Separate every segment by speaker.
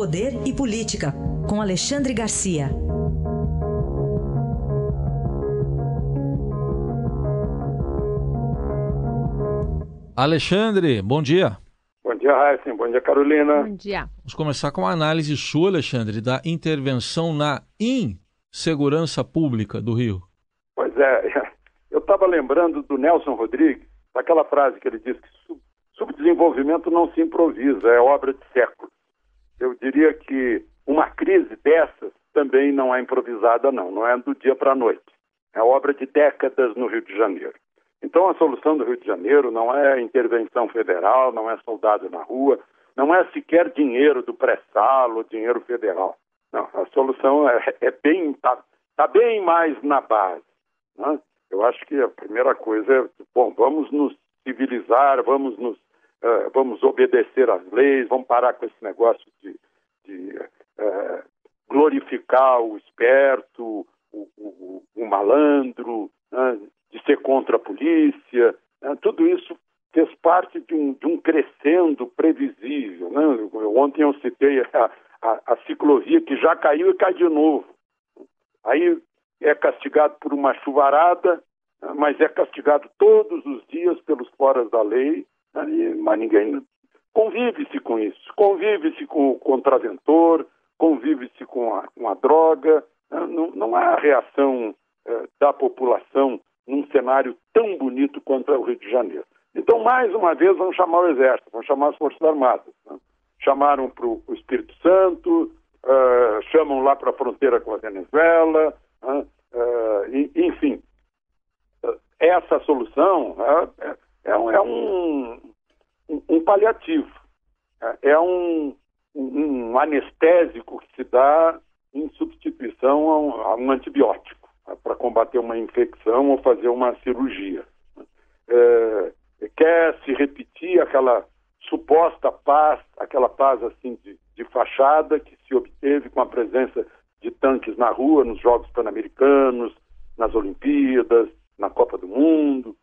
Speaker 1: Poder e Política, com Alexandre Garcia.
Speaker 2: Alexandre, bom dia.
Speaker 3: Bom dia, Raíssa. Bom dia, Carolina.
Speaker 4: Bom dia.
Speaker 2: Vamos começar com uma análise sua, Alexandre, da intervenção na insegurança pública do Rio.
Speaker 3: Pois é, eu estava lembrando do Nelson Rodrigues, daquela frase que ele disse que subdesenvolvimento não se improvisa, é obra de séculos. Eu diria que uma crise dessas também não é improvisada, não, não é do dia para a noite. É obra de décadas no Rio de Janeiro. Então, a solução do Rio de Janeiro não é intervenção federal, não é soldado na rua, não é sequer dinheiro do pré-sal ou dinheiro federal. Não, a solução é, é bem está tá bem mais na base. Né? Eu acho que a primeira coisa é, bom, vamos nos civilizar, vamos nos uh, vamos obedecer às leis, vamos parar com esse negócio de, de uh, glorificar o esperto, o, o, o malandro, né? de ser contra a polícia, né? tudo isso fez parte de um, de um crescendo previsível. Né? Ontem eu citei a, a, a, ciclovia que já caiu e cai de novo. Aí é castigado por uma chuvarada, né? mas é castigado todos os dias pelos foras da lei, né? mas ninguém convive-se com isso, convive-se com o contraventor, convive-se com a, com a droga, né? não, não há reação eh, da população num cenário tão bonito quanto é o Rio de Janeiro. Então, mais uma vez, vamos chamar o Exército, vamos chamar as Forças Armadas. Né? Chamaram para o Espírito Santo, uh, chamam lá para a fronteira com a Venezuela, uh, uh, enfim. essa solução é, é, é um, um, paliativo, é um, um anestésico que se dá em substituição a um, a um antibiótico para combater uma infecção ou fazer uma cirurgia. É, quer se repetir aquela suposta paz, aquela paz assim de, de fachada que se obteve com a presença de tanques na rua, nos Jogos Pan-Americanos, nas Olimpíadas, na Copa do Mundo.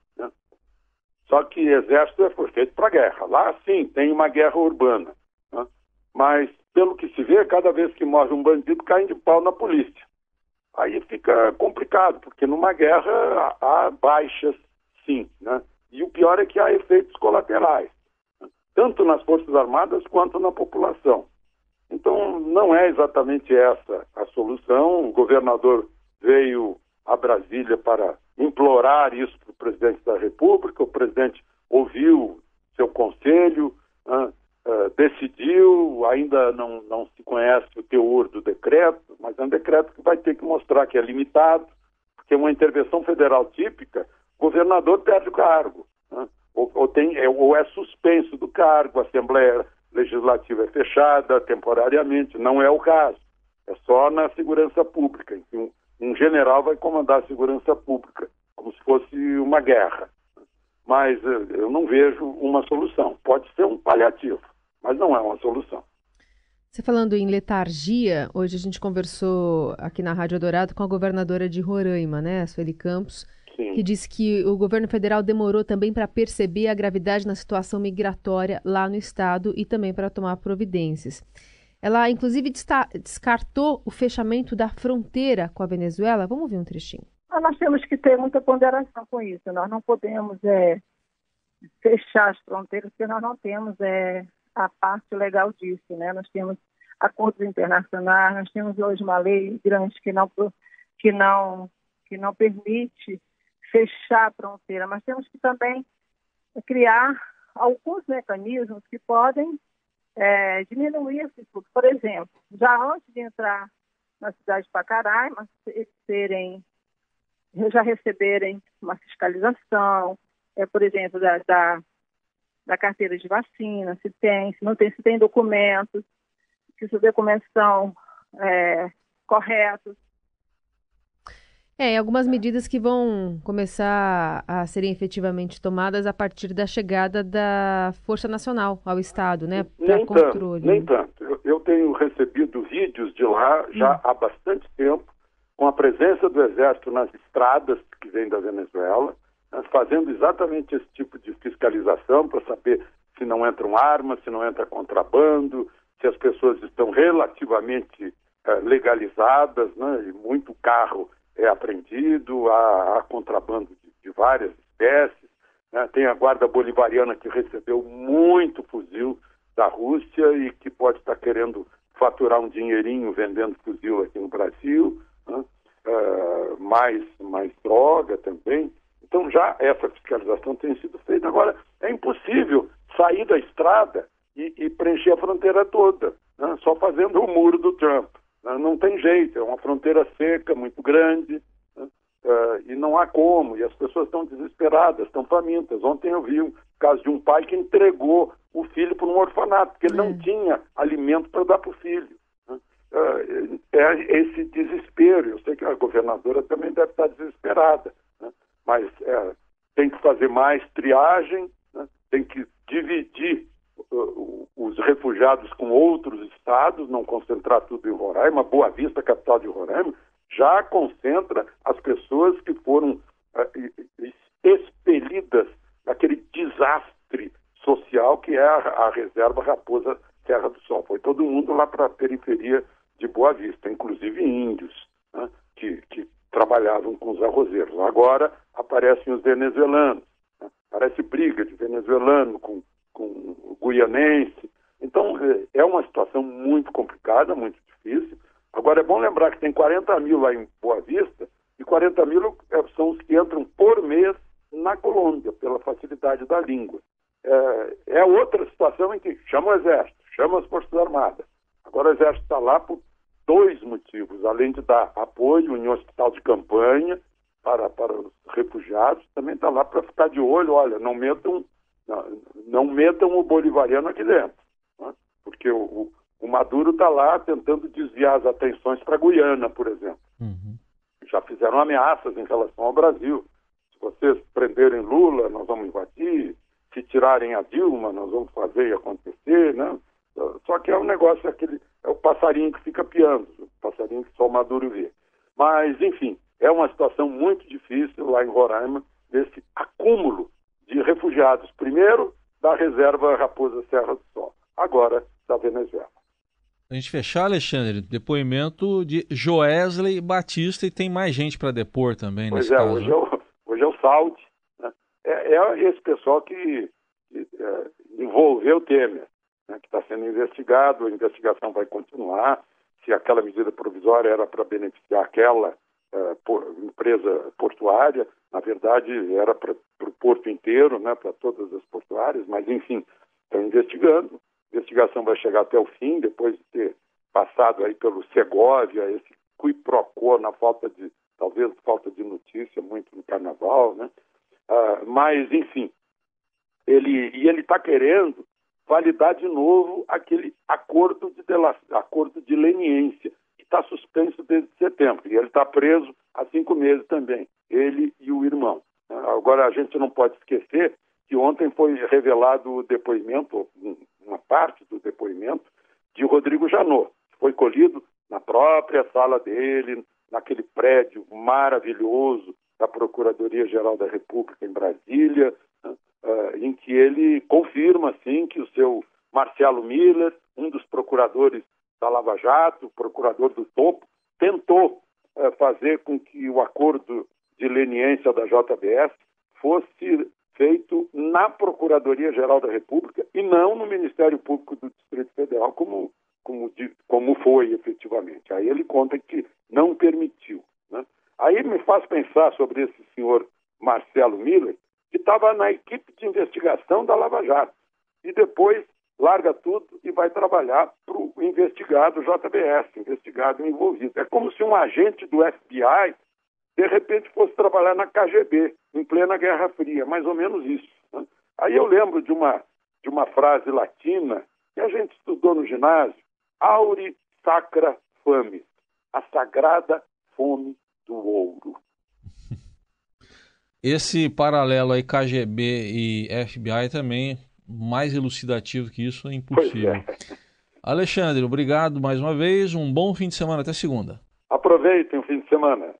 Speaker 3: Né? Só que exército foi feito para guerra. Lá, sim, tem uma guerra urbana. Né? Mas, pelo que se vê, cada vez que morre um bandido, caem de pau na polícia aí fica complicado, porque numa guerra há baixas, sim, né? E o pior é que há efeitos colaterais, tanto nas Forças Armadas quanto na população. Então, não é exatamente essa a solução. O governador veio a Brasília para implorar isso presidente da República, o presidente ouviu seu conselho, né? uh, decidiu, ainda não, não se conhece o teor do decreto, mas é um decreto que vai ter que mostrar que é limitado, porque uma intervenção federal típica, o governador perde o cargo, né? ou, ou, tem, é, ou é suspenso do cargo, a Assembleia Legislativa é fechada temporariamente, não é o caso, é só na segurança pública, um, general vai comandar a segurança pública, fosse uma guerra. Mas eh, eu não vejo uma solução. Pode ser um paliativo mas não é uma solução.
Speaker 4: Você falando em letargia, hoje a gente conversou aqui na Rádio Dourado com a governadora de Roraima, né, a Sueli Campos, Sim. que disse que o governo federal demorou também para perceber a gravidade na situação migratória lá no estado e também para tomar providências. Ela, inclusive, descartou o fechamento da fronteira com a Venezuela. Vamos ver um trechinho.
Speaker 5: Ah, nós temos que ter muita ponderação com isso. Nós não podemos é, fechar as fronteiras porque nós não temos é, a parte legal disso, né? Nós temos acordos internacionais, nós temos hoje uma lei grande que não que não que não permite fechar a fronteira, mas temos que também criar alguns mecanismos que podem é, diminuir esse fluxo. Por exemplo, já antes de entrar na cidade de Pacaraima, eles serem, já receberem uma fiscalização, é, por exemplo, da, da da carteira de vacina, se tem, se não tem, se tem documentos, se os documentos são é, corretos.
Speaker 4: É, algumas medidas que vão começar a serem efetivamente tomadas a partir da chegada da Força Nacional ao Estado, né?
Speaker 3: Para controle. Tanto, nem tanto. Eu, eu, tenho recebido vídeos de lá já hum. há bastante tempo, com a presença do Exército nas estradas que vêm da Venezuela, fazendo exatamente esse tipo de fiscalização para saber se não entram armas, se não entra contrabando, se as pessoas estão relativamente é, legalizadas, né, e muito carro é apreendido, há, há contrabando de, de, várias espécies. Né, tem a Guarda Bolivariana que recebeu muito fuzil da Rússia e que pode estar querendo faturar um dinheirinho vendendo fuzil aqui no Brasil, né, mais, mais droga também. Então já essa fiscalização tem sido feita. Agora, é impossível sair da estrada e, e preencher a fronteira toda, né? só fazendo o muro do Trump. Né? Não tem jeito, é uma fronteira seca, muito grande, né? uh, e não há como, e as pessoas estão desesperadas, estão famintas. Ontem eu vi um caso de um pai que entregou o filho para um orfanato, porque ele não é. tinha alimento para dar para o filho. Né? Uh, é esse desespero. Eu sei que a governadora também deve estar desesperada mas é, tem que fazer mais triagem, né? tem que dividir uh, os refugiados com outros estados, não concentrar tudo em Roraima. Boa Vista, capital de Roraima, já concentra as pessoas que foram uh, expelidas daquele desastre social que é a, a reserva Raposa Serra do Sol. Foi todo mundo lá para a periferia de Boa Vista, inclusive índios, né? que, que trabalhavam com os arrozeiros. Agora aparecem os venezuelanos, né? parece briga de venezuelano com, com guianense. Então, é, é uma situação muito complicada, muito difícil. Agora, é bom lembrar que tem 40 mil lá em Boa Vista, e 40 mil é, são os que entram por mês na Colômbia, pela facilidade da língua. É, é outra situação em que chama o Exército, chama as Forças Armadas. Agora o Exército está lá por dois motivos, além de dar apoio em um hospital de campanha para, para os refugiados, também está lá para ficar de olho, olha, não metam, não, não metam o bolivariano aqui dentro, né? porque o, o Maduro está lá tentando desviar as atenções para a Guiana, por exemplo. Uhum. Já fizeram ameaças em relação ao Brasil. Se vocês prenderem Lula, nós vamos invadir. Se tirarem a Dilma, nós vamos fazer acontecer, né? Só que é um negócio aquele é o passarinho que fica piando, o passarinho que só o Maduro vê. Mas, enfim, é uma situação muito difícil lá em Roraima, desse acúmulo de refugiados, primeiro da reserva Raposa Serra do Sol, agora da Venezuela.
Speaker 2: A gente fechar, Alexandre, depoimento de Joesley Batista e tem mais gente para depor também
Speaker 3: pois
Speaker 2: nesse
Speaker 3: é,
Speaker 2: caso.
Speaker 3: Hoje é o, hoje é o Saldi. Né? É, é, esse pessoal que, que é, envolveu o Temer né, que está sendo investigado, a investigação vai continuar. Se aquela medida provisória era para beneficiar aquela uh, por, empresa portuária, na verdade era para o porto inteiro, né, para todas as portuárias, mas enfim, estão investigando. A investigação vai chegar até o fim, depois de ter passado aí pelo Segovia, esse cui pro na falta de, talvez falta de notícia muito no carnaval, né? Uh, mas, enfim, ele, e ele está querendo validar de novo aquele acordo de, acordo de leniência, que está suspenso desde setembro. E ele está preso há cinco meses também, ele e o irmão. Agora, a gente não pode esquecer que ontem foi revelado o depoimento, uma parte do depoimento, de Rodrigo Janot, que foi colhido na própria sala dele, naquele prédio maravilhoso da Procuradoria-Geral da República em Brasília, em que ele confirma, sim, que o seu Marcelo Miller, um dos procuradores da Lava Jato, procurador do topo, tentou uh, fazer com que o acordo de leniência da JBS fosse feito na Procuradoria-Geral da República e não no Ministério Público do Distrito Federal, como, como, como foi efetivamente. Aí ele conta que não permitiu. Né? Aí me faz pensar sobre esse senhor Marcelo Miller, estava na equipe de investigação da Lava Jato. E depois larga tudo e vai trabalhar para o investigado JBS, investigado envolvido. É como se um agente do FBI, de repente, fosse trabalhar na KGB, em plena Guerra Fria, mais ou menos isso. Né? Aí eu lembro de uma, de uma frase latina que a gente estudou no ginásio, Auri Sacra Fames, a sagrada fome do ouro.
Speaker 2: Esse paralelo aí KGB e FBI também, mais elucidativo que isso, é impossível. É. Alexandre, obrigado mais uma vez. Um bom fim de semana. Até segunda.
Speaker 3: Aproveitem o fim de semana.